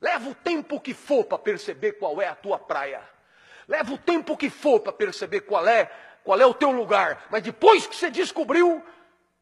Leva o tempo que for para perceber qual é a tua praia. Leva o tempo que for para perceber qual é, qual é o teu lugar. Mas depois que você descobriu,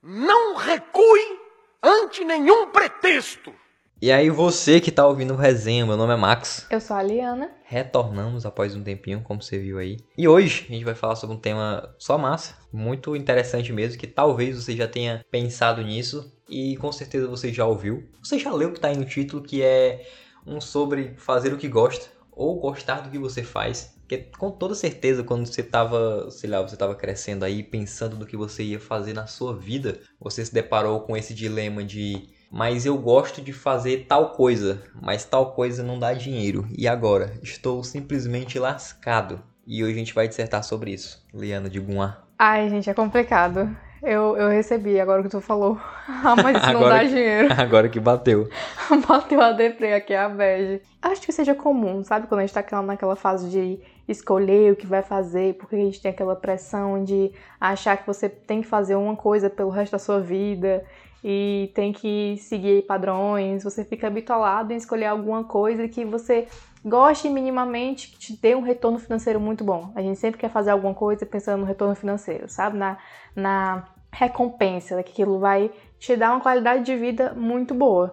não recue ante nenhum pretexto. E aí você que tá ouvindo o resenha, meu nome é Max. Eu sou a Liana. Retornamos após um tempinho, como você viu aí. E hoje a gente vai falar sobre um tema só massa, muito interessante mesmo, que talvez você já tenha pensado nisso e com certeza você já ouviu. Você já leu o que tá aí no título, que é um sobre fazer o que gosta ou gostar do que você faz. Porque com toda certeza, quando você tava, sei lá, você tava crescendo aí, pensando do que você ia fazer na sua vida, você se deparou com esse dilema de mas eu gosto de fazer tal coisa, mas tal coisa não dá dinheiro. E agora? Estou simplesmente lascado. E hoje a gente vai dissertar sobre isso. Liana de Guan. Ai, gente, é complicado. Eu, eu recebi agora que tu falou. Ah, mas isso não dá que, dinheiro. Agora que bateu. bateu a deprê aqui, a bege. Acho que seja comum, sabe? Quando a gente tá naquela fase de escolher o que vai fazer, porque a gente tem aquela pressão de achar que você tem que fazer uma coisa pelo resto da sua vida e tem que seguir padrões, você fica habituado em escolher alguma coisa que você goste minimamente, que te dê um retorno financeiro muito bom. A gente sempre quer fazer alguma coisa pensando no retorno financeiro, sabe? Na, na recompensa, que aquilo vai te dar uma qualidade de vida muito boa.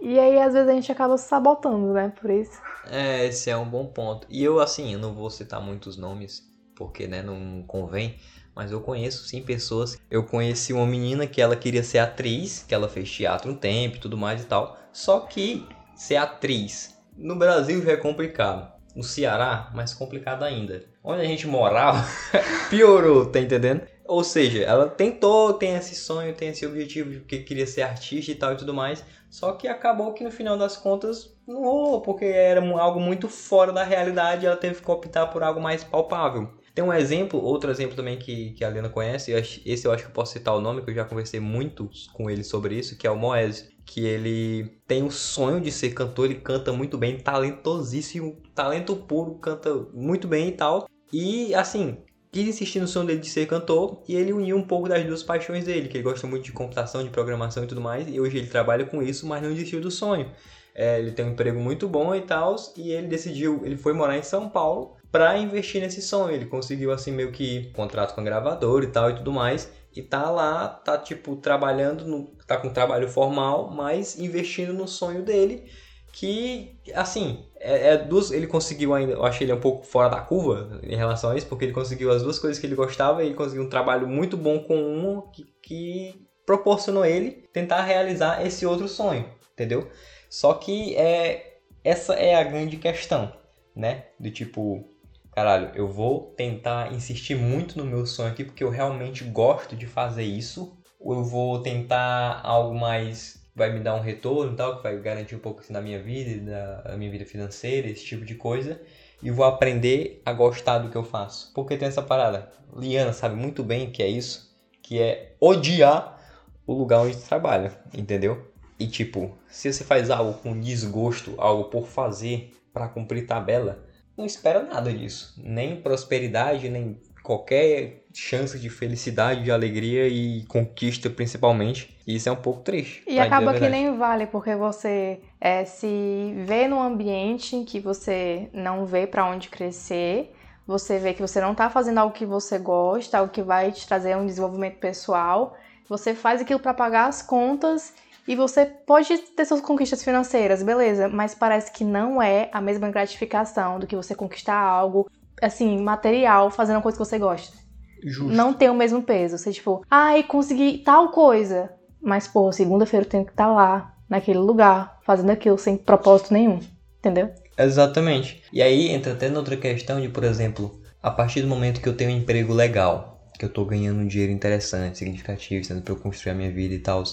E aí, às vezes, a gente acaba se sabotando, né? Por isso. É, esse é um bom ponto. E eu, assim, eu não vou citar muitos nomes, porque, né, não convém mas eu conheço sim pessoas. Eu conheci uma menina que ela queria ser atriz, que ela fez teatro um tempo e tudo mais e tal. Só que ser atriz no Brasil já é complicado. No Ceará, mais complicado ainda. Onde a gente morava, piorou, tá entendendo? Ou seja, ela tentou, tem esse sonho, tem esse objetivo de que queria ser artista e tal e tudo mais. Só que acabou que no final das contas não rolou, porque era algo muito fora da realidade e ela teve que optar por algo mais palpável. Tem um exemplo, outro exemplo também que, que a Lena conhece, esse eu acho que eu posso citar o nome, que eu já conversei muito com ele sobre isso, que é o Moese. Que ele tem o sonho de ser cantor, ele canta muito bem, talentosíssimo, talento puro, canta muito bem e tal. E assim, quis insistir no sonho dele de ser cantor e ele uniu um pouco das duas paixões dele, que ele gosta muito de computação, de programação e tudo mais, e hoje ele trabalha com isso, mas não desistiu do sonho. É, ele tem um emprego muito bom e tal, e ele decidiu, ele foi morar em São Paulo para investir nesse sonho. Ele conseguiu assim meio que contrato com a gravadora e tal e tudo mais. E tá lá, tá tipo trabalhando, no, tá com trabalho formal, mas investindo no sonho dele. Que, assim, é, é duas, ele conseguiu ainda, eu achei ele um pouco fora da curva em relação a isso, porque ele conseguiu as duas coisas que ele gostava e ele conseguiu um trabalho muito bom com uma que, que proporcionou ele tentar realizar esse outro sonho, entendeu? Só que é, essa é a grande questão, né? Do tipo, caralho, eu vou tentar insistir muito no meu sonho aqui porque eu realmente gosto de fazer isso. Ou eu vou tentar algo mais vai me dar um retorno tal, que vai garantir um pouco da minha vida, da minha vida financeira, esse tipo de coisa. E vou aprender a gostar do que eu faço. Porque tem essa parada. Liana sabe muito bem que é isso, que é odiar o lugar onde trabalha, entendeu? E tipo, se você faz algo com desgosto, algo por fazer para cumprir tabela, não espera nada disso. Nem prosperidade, nem qualquer chance de felicidade, de alegria e conquista principalmente. E isso é um pouco triste. E acaba que nem vale, porque você é, se vê num ambiente em que você não vê para onde crescer, você vê que você não está fazendo algo que você gosta, algo que vai te trazer um desenvolvimento pessoal, você faz aquilo para pagar as contas e você pode ter suas conquistas financeiras, beleza, mas parece que não é a mesma gratificação do que você conquistar algo, assim, material, fazendo uma coisa que você gosta. Justo. Não tem o mesmo peso. Você, tipo, ai, consegui tal coisa. Mas, pô, segunda-feira eu tenho que estar tá lá, naquele lugar, fazendo aquilo sem propósito nenhum. Entendeu? Exatamente. E aí entra até noutra questão de, por exemplo, a partir do momento que eu tenho um emprego legal, que eu tô ganhando um dinheiro interessante, significativo, sendo pra eu construir a minha vida e tal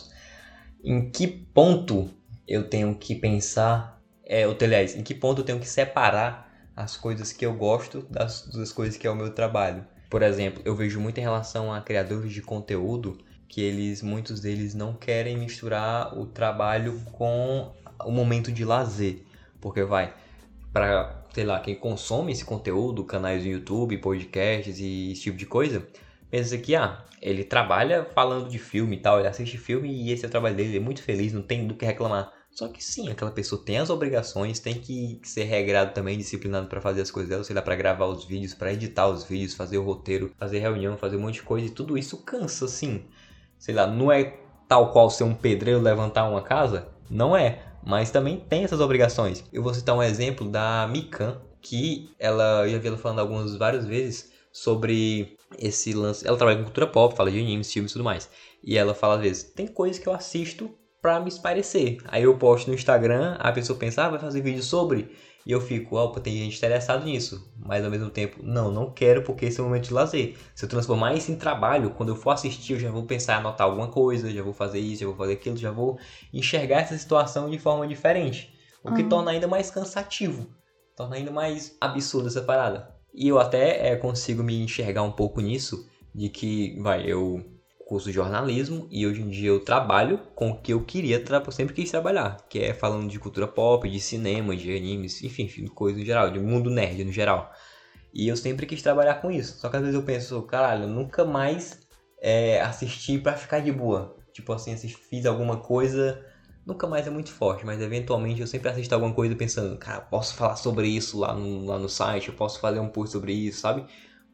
em que ponto eu tenho que pensar, é, ou, aliás, em que ponto eu tenho que separar as coisas que eu gosto das, das coisas que é o meu trabalho. Por exemplo, eu vejo muito em relação a criadores de conteúdo que eles, muitos deles não querem misturar o trabalho com o momento de lazer, porque vai para, sei lá, quem consome esse conteúdo, canais do YouTube, podcasts e esse tipo de coisa, pensa que ah, ele trabalha falando de filme e tal, ele assiste filme e esse é o trabalho dele, ele é muito feliz, não tem do que reclamar. Só que sim, aquela pessoa tem as obrigações, tem que ser regrado também, disciplinado para fazer as coisas dela, sei lá, para gravar os vídeos, para editar os vídeos, fazer o roteiro, fazer reunião, fazer um monte de coisa, e tudo isso cansa, sim. Sei lá, não é tal qual ser um pedreiro levantar uma casa? Não é, mas também tem essas obrigações. Eu vou citar um exemplo da Mikan, que ela, eu já vi ela falando algumas várias vezes sobre esse lance. Ela trabalha com cultura pop, fala de animes, filmes e tudo mais. E ela fala às vezes: tem coisas que eu assisto pra me esparecer. Aí eu posto no Instagram, a pessoa pensa, ah, vai fazer vídeo sobre. E eu fico, opa, tem gente interessada nisso. Mas ao mesmo tempo, não, não quero porque esse é um momento de lazer. Se eu transformar isso em trabalho, quando eu for assistir, eu já vou pensar em anotar alguma coisa, já vou fazer isso, já vou fazer aquilo, já vou enxergar essa situação de forma diferente. O que uhum. torna ainda mais cansativo. Torna ainda mais absurda essa parada. E eu até é, consigo me enxergar um pouco nisso, de que, vai, eu curso de jornalismo e hoje em dia eu trabalho com o que eu queria, sempre quis trabalhar, que é falando de cultura pop, de cinema, de animes, enfim, enfim coisa em geral, de mundo nerd no geral. E eu sempre quis trabalhar com isso. Só que às vezes eu penso, caralho, eu nunca mais é, assisti para ficar de boa. Tipo assim, fiz alguma coisa, nunca mais é muito forte, mas eventualmente eu sempre assisto alguma coisa pensando, cara, posso falar sobre isso lá no, lá no site, eu posso fazer um post sobre isso, sabe?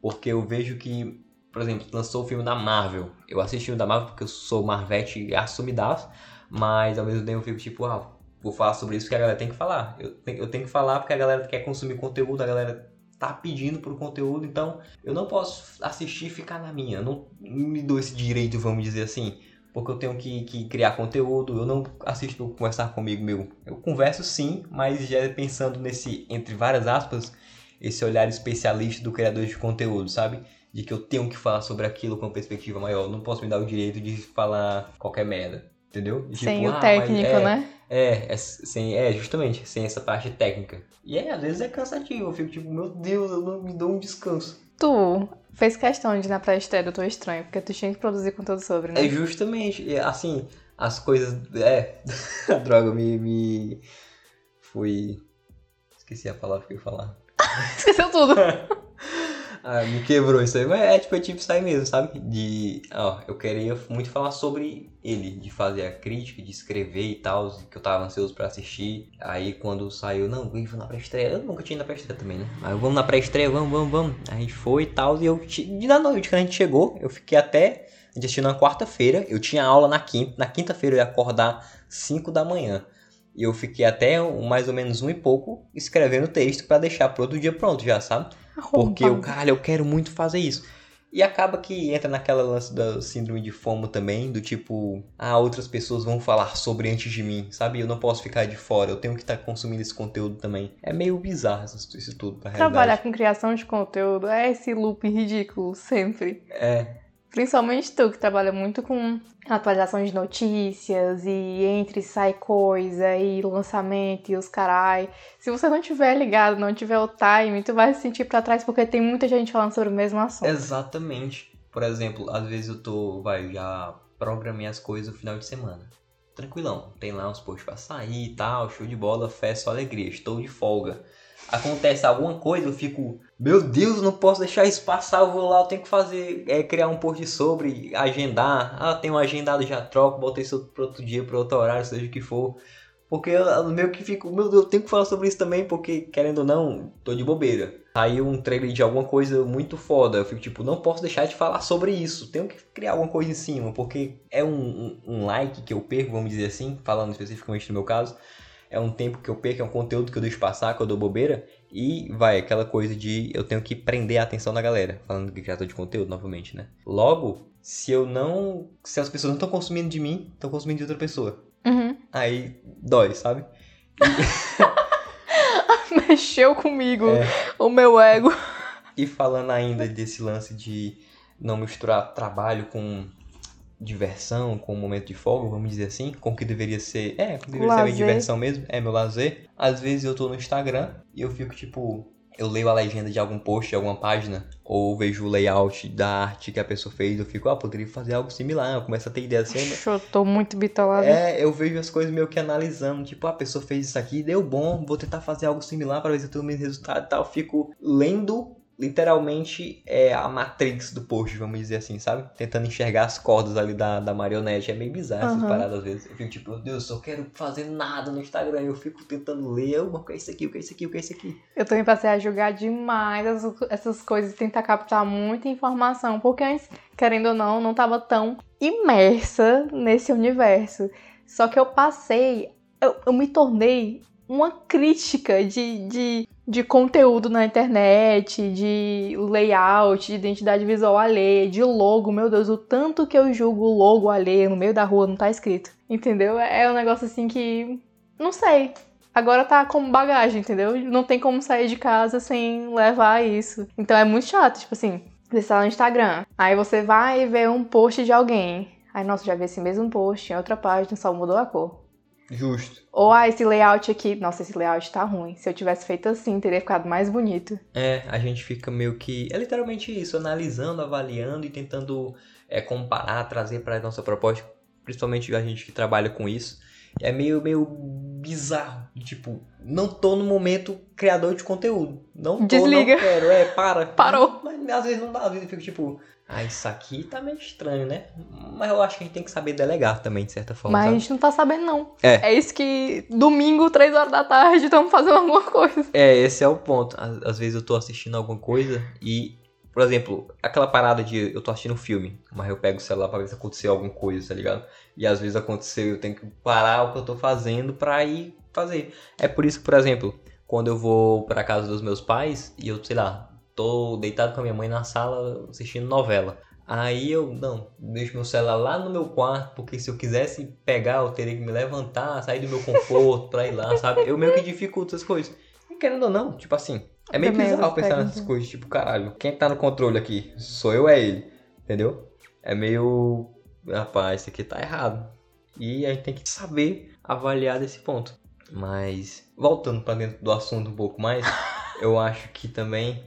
Porque eu vejo que por exemplo, lançou o filme da Marvel. Eu assisti o da Marvel porque eu sou Marvete assumidaço, mas ao mesmo tempo eu fico tipo, ah, vou falar sobre isso que a galera tem que falar. Eu, eu tenho que falar porque a galera quer consumir conteúdo, a galera tá pedindo por conteúdo, então eu não posso assistir e ficar na minha. Não me dou esse direito, vamos dizer assim, porque eu tenho que, que criar conteúdo. Eu não assisto conversar comigo meu. Eu converso sim, mas já pensando nesse, entre várias aspas, esse olhar especialista do criador de conteúdo, sabe? De que eu tenho que falar sobre aquilo com perspectiva maior. Eu não posso me dar o direito de falar qualquer merda. Entendeu? Sem tipo, o ah, técnico, é, né? É, é, sem, é, justamente, sem essa parte técnica. E é, às vezes é cansativo. Eu fico tipo, meu Deus, eu não me dou um descanso. Tu fez questão de ir na pré-estreia do Tô Estranho, porque tu tinha que produzir conteúdo sobre, né? É justamente, assim, as coisas. É, a droga me, me. Fui. Esqueci a palavra que eu ia falar. Esqueceu tudo. Ah, me quebrou isso aí. Mas é tipo, é tipo aí mesmo, sabe? De. Ó, eu queria muito falar sobre ele, de fazer a crítica, de escrever e tal, que eu tava ansioso pra assistir. Aí quando saiu, não, vamos na pré-estreia. Eu nunca tinha ido na pré-estreia também, né? Mas vamos na pré-estreia, vamos, vamos, vamos. A gente foi e tal. E eu, de da noite, quando a gente chegou, eu fiquei até. A gente assistiu na quarta-feira, eu tinha aula na quinta. Na quinta-feira eu ia acordar 5 da manhã. E eu fiquei até mais ou menos um e pouco escrevendo texto para deixar pro outro dia pronto já, sabe? Porque eu, caralho, eu quero muito fazer isso. E acaba que entra naquela lance da síndrome de FOMO também, do tipo, ah, outras pessoas vão falar sobre antes de mim, sabe? Eu não posso ficar de fora, eu tenho que estar consumindo esse conteúdo também. É meio bizarro isso, isso tudo pra Trabalhar com criação de conteúdo é esse loop ridículo, sempre. É. Principalmente tu, que trabalha muito com atualização de notícias e entre sai coisa e lançamento e os carai. Se você não tiver ligado, não tiver o time, tu vai se sentir para trás porque tem muita gente falando sobre o mesmo assunto. Exatamente. Por exemplo, às vezes eu tô, vai, já programei as coisas no final de semana. Tranquilão, tem lá uns posts pra sair e tal, show de bola, festa, alegria, estou de folga acontece alguma coisa, eu fico, meu Deus, não posso deixar isso passar, eu vou lá, eu tenho que fazer, é, criar um post sobre, agendar, ah, tenho um agendado, já troco, botei isso para outro dia, para outro horário, seja o que for. Porque eu meio que fico, meu Deus, eu tenho que falar sobre isso também, porque querendo ou não, tô de bobeira. Saiu um trailer de alguma coisa muito foda, eu fico tipo, não posso deixar de falar sobre isso, tenho que criar alguma coisa em cima, porque é um, um, um like que eu perco, vamos dizer assim, falando especificamente no meu caso, é um tempo que eu perco, é um conteúdo que eu deixo passar, que eu dou bobeira. E vai, aquela coisa de eu tenho que prender a atenção da galera. Falando de criador de conteúdo novamente, né? Logo, se eu não. Se as pessoas não estão consumindo de mim, estão consumindo de outra pessoa. Uhum. Aí dói, sabe? Mexeu comigo é. o meu ego. E falando ainda desse lance de não misturar trabalho com diversão, com um momento de folga, vamos dizer assim, com o que deveria ser, é, que deveria lazer. ser minha diversão mesmo, é meu lazer. Às vezes eu tô no Instagram e eu fico tipo, eu leio a legenda de algum post, de alguma página, ou vejo o layout da arte que a pessoa fez, eu fico, ah, poderia fazer algo similar, eu começo a ter ideia assim. Eu tô muito bitolado. É, eu vejo as coisas meio que analisando, tipo, ah, a pessoa fez isso aqui, deu bom, vou tentar fazer algo similar para ver se eu tenho o mesmo resultado e tal. Eu fico lendo literalmente é a Matrix do post, vamos dizer assim, sabe? Tentando enxergar as cordas ali da, da marionete. É meio bizarro essas Aham. paradas às vezes. Eu fico tipo, meu Deus, eu só quero fazer nada no Instagram. Eu fico tentando ler, "Oh, o que é isso aqui, o que é isso aqui, o que é isso aqui. Eu também passei a julgar demais essas, essas coisas, tentar captar muita informação, porque antes, querendo ou não, não tava tão imersa nesse universo. Só que eu passei, eu, eu me tornei uma crítica de, de, de conteúdo na internet, de layout, de identidade visual alheia, de logo. Meu Deus, o tanto que eu julgo logo alheio no meio da rua não tá escrito. Entendeu? É um negócio assim que. Não sei agora tá como bagagem, entendeu? Não tem como sair de casa sem levar isso. Então é muito chato, tipo assim, você está no Instagram, aí você vai ver um post de alguém. Aí, nossa, já vi esse mesmo post em outra página, só mudou a cor. Justo. Ou, ah, esse layout aqui, nossa, esse layout tá ruim. Se eu tivesse feito assim, teria ficado mais bonito. É, a gente fica meio que. É literalmente isso, analisando, avaliando e tentando é, comparar, trazer pra nossa proposta, principalmente a gente que trabalha com isso. É meio, meio bizarro. Tipo, não tô no momento criador de conteúdo. Não tô, Desliga. não quero. É, para. Parou. Mas, mas às vezes não dá, às vezes eu fico tipo, ah, isso aqui tá meio estranho, né? Mas eu acho que a gente tem que saber delegar também, de certa forma. Mas a sabe? gente não tá sabendo, não. É. É isso que domingo, três horas da tarde, estamos fazendo alguma coisa. É, esse é o ponto. Às, às vezes eu tô assistindo alguma coisa e, por exemplo, aquela parada de eu tô assistindo um filme, mas eu pego o celular pra ver se aconteceu alguma coisa, tá ligado? E às vezes aconteceu, eu tenho que parar o que eu tô fazendo pra ir fazer. É por isso que, por exemplo, quando eu vou pra casa dos meus pais e eu, sei lá, tô deitado com a minha mãe na sala assistindo novela. Aí eu, não, deixo meu celular lá no meu quarto, porque se eu quisesse pegar, eu teria que me levantar, sair do meu conforto pra ir lá, sabe? Eu meio que dificulto essas coisas. E querendo ou não, tipo assim, é meio bizarro pensar nessas coisas, tipo, caralho, quem tá no controle aqui? Sou eu ou é ele? Entendeu? É meio, rapaz, isso aqui tá errado. E a gente tem que saber avaliar desse ponto. Mas, voltando pra dentro do assunto um pouco mais, eu acho que também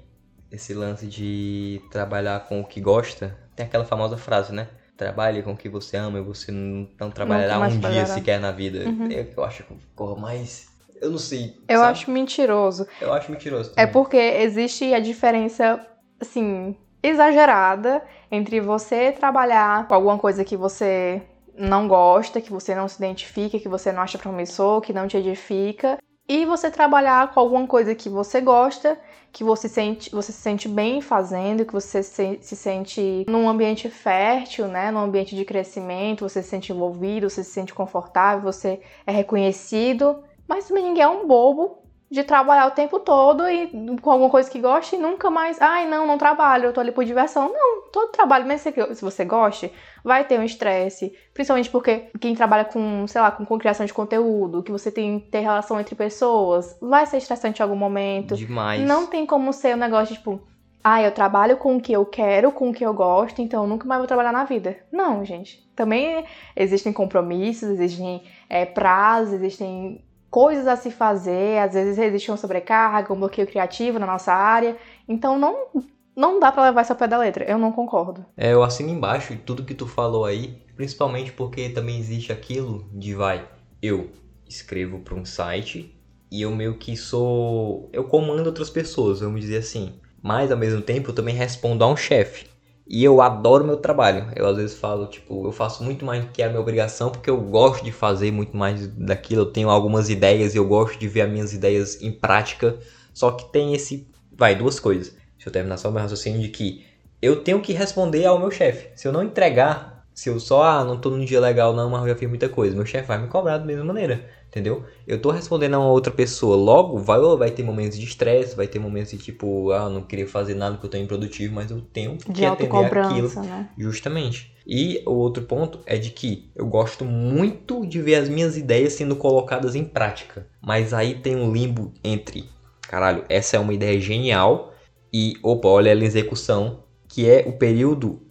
esse lance de trabalhar com o que gosta, tem aquela famosa frase, né? Trabalhe com o que você ama e você não, trabalhará um dia trabalhará. sequer na vida. Uhum. É eu acho que ficou mais. Eu não sei. Eu sabe? acho mentiroso. Eu acho mentiroso. É também. porque existe a diferença, assim, exagerada entre você trabalhar com alguma coisa que você não gosta, que você não se identifica, que você não acha promissor, que não te edifica, e você trabalhar com alguma coisa que você gosta, que você sente, você se sente bem fazendo, que você se, se sente num ambiente fértil, né, num ambiente de crescimento, você se sente envolvido, você se sente confortável, você é reconhecido, mas também ninguém é um bobo de trabalhar o tempo todo e com alguma coisa que gosta e nunca mais, ai não, não trabalho, eu tô ali por diversão. Não, todo trabalho, mesmo se se você goste, vai ter um estresse, principalmente porque quem trabalha com, sei lá, com, com criação de conteúdo, que você tem que ter relação entre pessoas, vai ser estressante em algum momento. Demais. Não tem como ser um negócio tipo, ah, eu trabalho com o que eu quero, com o que eu gosto, então eu nunca mais vou trabalhar na vida. Não, gente. Também existem compromissos, existem é, prazos, existem coisas a se fazer, às vezes existe uma sobrecarga, um bloqueio criativo na nossa área. Então não, não dá pra levar isso ao pé da letra. Eu não concordo. É, eu assino embaixo tudo que tu falou aí, principalmente porque também existe aquilo de vai, eu escrevo para um site e eu meio que sou, eu comando outras pessoas, vamos dizer assim. Mas ao mesmo tempo eu também respondo a um chefe. E eu adoro meu trabalho. Eu às vezes falo, tipo, eu faço muito mais do que é a minha obrigação, porque eu gosto de fazer muito mais daquilo. Eu tenho algumas ideias e eu gosto de ver as minhas ideias em prática. Só que tem esse, vai, duas coisas. Deixa eu terminar só o meu raciocínio de que eu tenho que responder ao meu chefe. Se eu não entregar, se eu só, ah, não tô num dia legal não, mas eu já fiz muita coisa, meu chefe vai me cobrar da mesma maneira, entendeu? Eu tô respondendo a uma outra pessoa, logo vai, vai ter momentos de estresse, vai ter momentos de tipo, ah, não queria fazer nada porque eu tô improdutivo, mas eu tenho De que atender aquilo. né? Justamente. E o outro ponto é de que eu gosto muito de ver as minhas ideias sendo colocadas em prática. Mas aí tem um limbo entre, caralho, essa é uma ideia genial e, opa, olha ela em execução, que é o período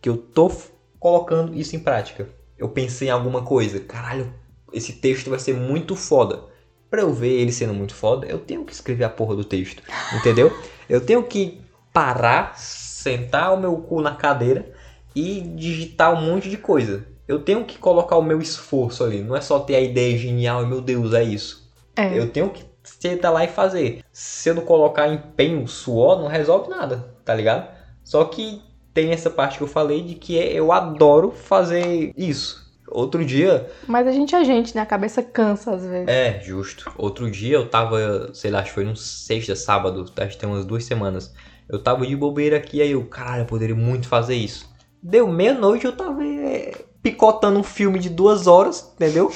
que eu tô colocando isso em prática. Eu pensei em alguma coisa, caralho, esse texto vai ser muito foda. Pra eu ver ele sendo muito foda, eu tenho que escrever a porra do texto, entendeu? Eu tenho que parar, sentar o meu cu na cadeira e digitar um monte de coisa. Eu tenho que colocar o meu esforço ali. Não é só ter a ideia genial e meu Deus, é isso. É. Eu tenho que sentar lá e fazer. Se eu não colocar empenho, suor, não resolve nada, tá ligado? Só que tem essa parte que eu falei de que eu adoro fazer isso. Outro dia. Mas a gente é gente, né? A cabeça cansa às vezes. É, justo. Outro dia eu tava, sei lá, acho que foi no sexta, sábado, acho que tem umas duas semanas. Eu tava de bobeira aqui, aí eu, caralho, eu poderia muito fazer isso. Deu meia-noite, eu tava é, picotando um filme de duas horas, entendeu?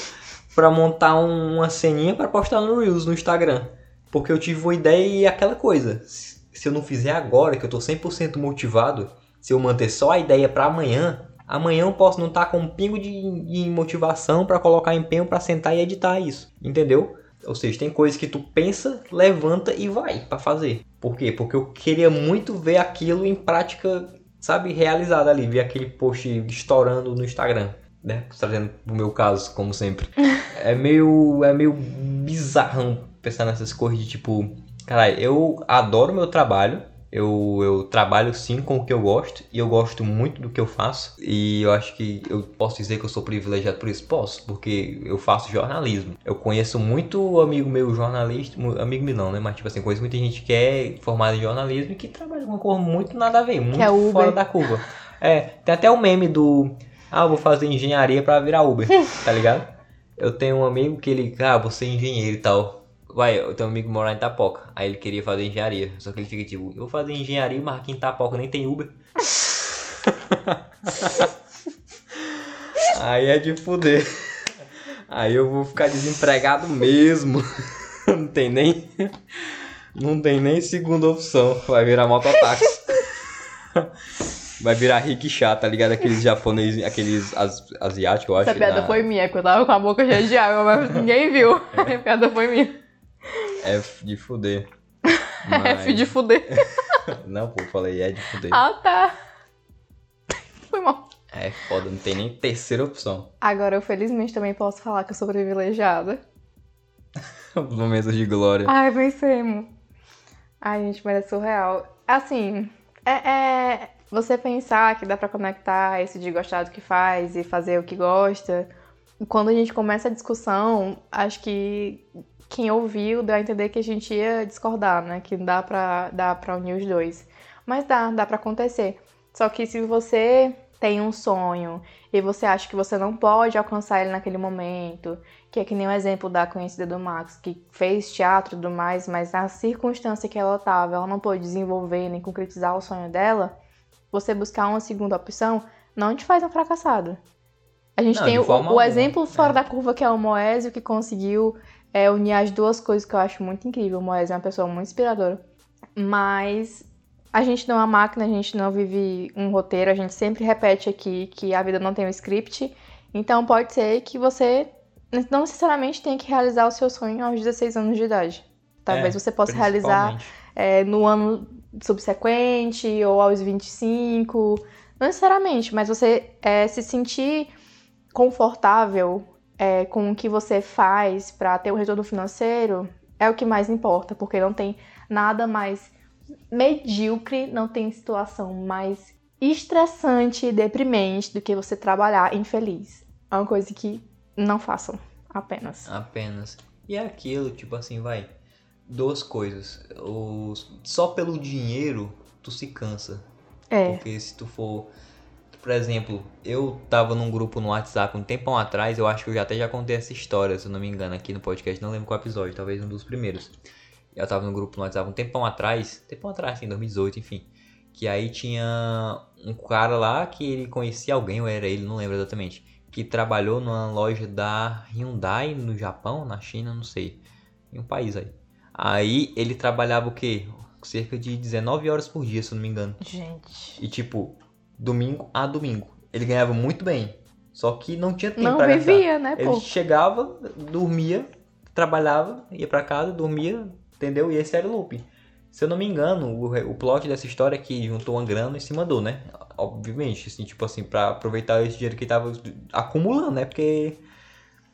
Pra montar um, uma ceninha para postar no Reels no Instagram. Porque eu tive uma ideia e aquela coisa. Se eu não fizer agora, que eu tô 100% motivado, se eu manter só a ideia para amanhã, amanhã eu posso não estar tá com um pingo de, de motivação para colocar empenho para sentar e editar isso, entendeu? Ou seja, tem coisas que tu pensa, levanta e vai para fazer. Por quê? Porque eu queria muito ver aquilo em prática, sabe, realizado ali, ver aquele post estourando no Instagram, né? Trazendo pro meu caso, como sempre. é meio é meio bizarro pensar nessas coisas de tipo, caralho, eu adoro meu trabalho, eu, eu trabalho sim com o que eu gosto e eu gosto muito do que eu faço. E eu acho que eu posso dizer que eu sou privilegiado por isso. Posso, porque eu faço jornalismo. Eu conheço muito amigo meu jornalista, amigo meu não, né? Mas tipo assim, conheço muita gente que é formada em jornalismo e que trabalha com uma cor muito nada a ver, muito é fora da curva. É, tem até o meme do. Ah, vou fazer engenharia para virar Uber, tá ligado? Eu tenho um amigo que ele, ah, você é engenheiro e tal. Vai, eu tenho um amigo que mora em Itapoca. Aí ele queria fazer engenharia. Só que ele fica tipo, eu vou fazer engenharia, mas aqui em Itapoca nem tem Uber. Aí é de fuder. Aí eu vou ficar desempregado mesmo. Não tem nem. Não tem nem segunda opção. Vai virar mototáxi. Vai virar rickshaw, tá ligado? Aqueles japoneses, aqueles as, asiáticos, eu acho. Essa piada na... foi minha, que eu tava com a boca cheia de água, mas ninguém viu. É. A piada foi minha. F de fuder. Mas... F de fuder. não, pô, falei é de fuder. Ah, tá. Foi mal. É foda, não tem nem terceira opção. Agora, eu felizmente também posso falar que eu sou privilegiada. Momentos de glória. Ai, vencemos. Ai, gente, mas é surreal. Assim, é, é, você pensar que dá pra conectar esse de gostar do que faz e fazer o que gosta. Quando a gente começa a discussão, acho que quem ouviu deu a entender que a gente ia discordar, né? Que dá pra, dá pra unir os dois. Mas dá, dá pra acontecer. Só que se você tem um sonho e você acha que você não pode alcançar ele naquele momento, que é que nem o exemplo da conhecida do Max, que fez teatro e tudo mais, mas na circunstância que ela estava, ela não pôde desenvolver nem concretizar o sonho dela, você buscar uma segunda opção não te faz um fracassado. A gente não, tem o, o exemplo fora é. da curva que é o Moésio, que conseguiu é unir as duas coisas que eu acho muito incrível. O Moés é uma pessoa muito inspiradora. Mas a gente não é uma máquina, a gente não vive um roteiro, a gente sempre repete aqui que a vida não tem um script. Então pode ser que você não necessariamente tenha que realizar o seu sonho aos 16 anos de idade. Talvez é, você possa realizar é, no ano subsequente ou aos 25. Não necessariamente, mas você é, se sentir confortável é, com o que você faz para ter um retorno financeiro é o que mais importa, porque não tem nada mais medíocre, não tem situação mais estressante e deprimente do que você trabalhar infeliz. É uma coisa que não façam, apenas. Apenas. E é aquilo, tipo assim, vai. Duas coisas. O... Só pelo dinheiro tu se cansa. É. Porque se tu for por exemplo, eu tava num grupo no WhatsApp um tempão atrás, eu acho que eu já até já contei essa história, se eu não me engano, aqui no podcast, não lembro qual episódio, talvez um dos primeiros. Eu tava num grupo no WhatsApp um tempão atrás, tempão atrás, assim, 2018, enfim. Que aí tinha um cara lá que ele conhecia alguém, ou era ele, não lembro exatamente. Que trabalhou numa loja da Hyundai no Japão, na China, não sei. Em um país aí. Aí ele trabalhava o quê? Cerca de 19 horas por dia, se eu não me engano. Gente. E tipo, domingo a domingo. Ele ganhava muito bem. Só que não tinha tempo não pra vivia, gastar. né, Ele pô? chegava, dormia, trabalhava, ia para casa, dormia, entendeu? E esse era o loop. Se eu não me engano, o, o plot dessa história é que juntou uma grana e se mandou, né? Obviamente, assim, tipo assim, pra aproveitar esse dinheiro que ele tava acumulando, né? Porque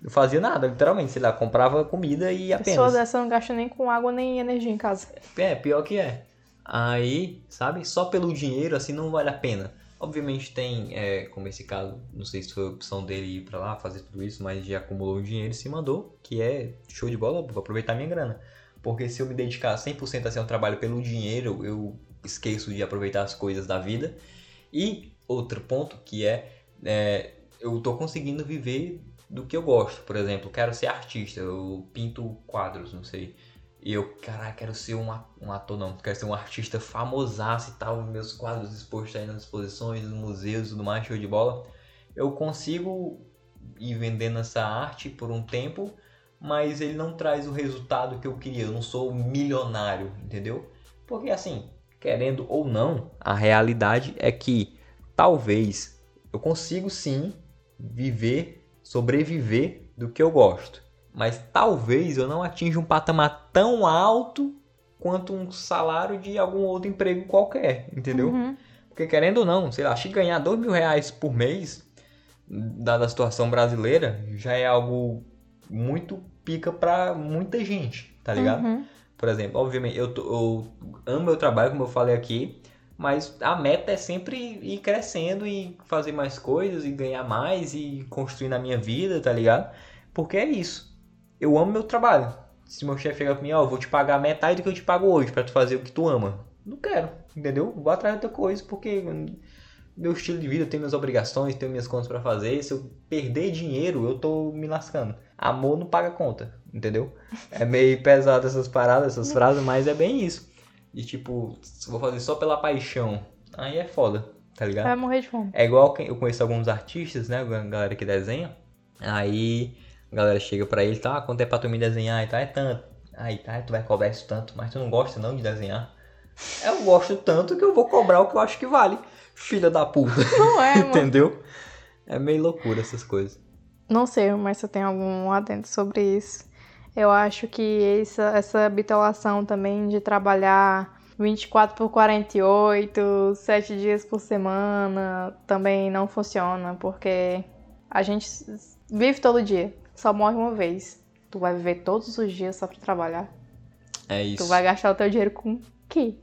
não fazia nada, literalmente, sei lá, comprava comida e apenas. Pessoa dessa não gasta nem com água nem energia em casa. É, pior que é. Aí, sabe, só pelo dinheiro, assim, não vale a pena. Obviamente tem, é, como esse caso, não sei se foi a opção dele ir pra lá fazer tudo isso, mas já acumulou o dinheiro e se mandou, que é show de bola, vou aproveitar minha grana. Porque se eu me dedicar 100% a ser um trabalho pelo dinheiro, eu esqueço de aproveitar as coisas da vida. E outro ponto que é, é eu tô conseguindo viver do que eu gosto. Por exemplo, quero ser artista, eu pinto quadros, não sei. E eu, caraca, quero ser um, um ator, não, quero ser um artista famosaço e tal, meus quadros expostos aí nas exposições, nos museus e tudo mais, show de bola. Eu consigo ir vendendo essa arte por um tempo, mas ele não traz o resultado que eu queria. Eu não sou milionário, entendeu? Porque assim, querendo ou não, a realidade é que talvez eu consigo sim viver, sobreviver do que eu gosto mas talvez eu não atinja um patamar tão alto quanto um salário de algum outro emprego qualquer, entendeu? Uhum. Porque querendo ou não, sei lá, acho que ganhar dois mil reais por mês, dada a situação brasileira, já é algo muito pica pra muita gente, tá ligado? Uhum. Por exemplo, obviamente, eu, tô, eu amo meu trabalho, como eu falei aqui, mas a meta é sempre ir crescendo e fazer mais coisas e ganhar mais e construir na minha vida, tá ligado? Porque é isso eu amo meu trabalho. Se meu chefe chegar pra mim, ó, oh, vou te pagar metade do que eu te pago hoje para tu fazer o que tu ama. Não quero, entendeu? Vou atrás de outra coisa, porque meu estilo de vida, eu tenho minhas obrigações, tenho minhas contas para fazer. Se eu perder dinheiro, eu tô me lascando. Amor não paga conta, entendeu? É meio pesado essas paradas, essas frases, mas é bem isso. E tipo, vou fazer só pela paixão, aí é foda, tá ligado? Vai morrer de fome. É igual eu conheço alguns artistas, né? Galera que desenha. Aí a galera chega pra ele, tá, quanto é pra tu me desenhar? E tá, é tanto. Aí, tá, tu vai cobrar isso tanto, mas tu não gosta não de desenhar? Eu gosto tanto que eu vou cobrar o que eu acho que vale. Filha da puta. Não é, Entendeu? É meio loucura essas coisas. Não sei, mas você tem algum adendo sobre isso. Eu acho que essa, essa bitolação também de trabalhar 24 por 48, 7 dias por semana, também não funciona, porque a gente vive todo dia só morre uma vez. Tu vai viver todos os dias só pra trabalhar. É isso. Tu vai gastar o teu dinheiro com quê?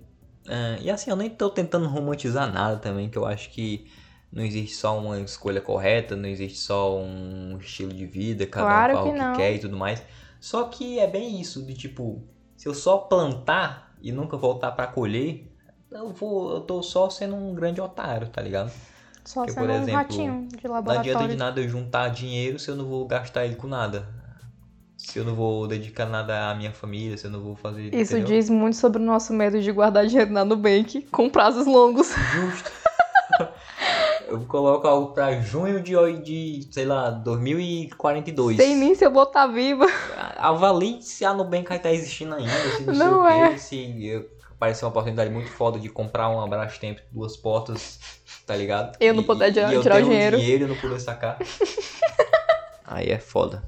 É, e assim, eu nem tô tentando romantizar nada também, que eu acho que não existe só uma escolha correta, não existe só um estilo de vida, cada claro um fala que o que quer e tudo mais. Só que é bem isso, de tipo, se eu só plantar e nunca voltar para colher, eu vou, eu tô só sendo um grande otário, tá ligado? Só Porque, por exemplo, um ratinho de laboratório. Não adianta de nada eu juntar dinheiro se eu não vou gastar ele com nada. Se eu não vou dedicar nada à minha família, se eu não vou fazer. Isso entendeu? diz muito sobre o nosso medo de guardar dinheiro na Nubank com prazos longos. Justo. eu coloco algo pra junho de, de, sei lá, 2042. Sem nem se eu botar viva. Avalie se a Nubank vai estar existindo ainda, se não, não sei é. o quê, se aparecer uma oportunidade muito foda de comprar um Abrastemp duas portas tá ligado? Eu não poder tirar, e tirar o dinheiro. e não poder sacar. Aí é foda.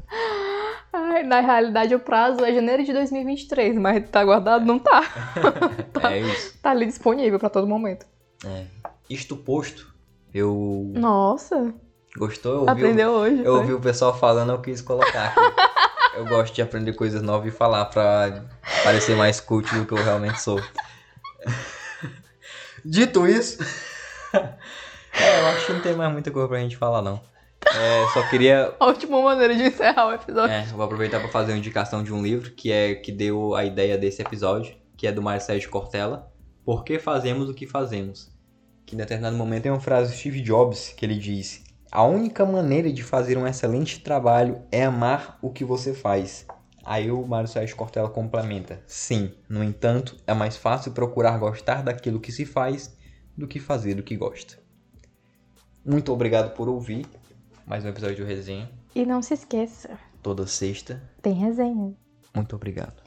Ai, na realidade o prazo é janeiro de 2023, mas tá guardado? Não tá. tá é isso. Tá ali disponível pra todo momento. É. Isto posto, eu. Nossa! Gostou? Eu ouvi, Aprendeu hoje. Eu foi? ouvi o pessoal falando, eu quis colocar aqui. eu gosto de aprender coisas novas e falar pra parecer mais cult do que eu realmente sou. Dito isso. É, eu acho que não tem mais muita coisa pra gente falar, não. É, só queria. Ótima maneira de encerrar o episódio. É, vou aproveitar para fazer uma indicação de um livro que é que deu a ideia desse episódio, que é do Mário Sérgio Cortella. Por que fazemos o que fazemos? Que em determinado momento tem uma frase do Steve Jobs que ele diz: A única maneira de fazer um excelente trabalho é amar o que você faz. Aí o Mário Sérgio Cortella complementa: Sim, no entanto, é mais fácil procurar gostar daquilo que se faz do que fazer o que gosta. Muito obrigado por ouvir mais um episódio do Resenha. E não se esqueça: toda sexta tem resenha. Muito obrigado.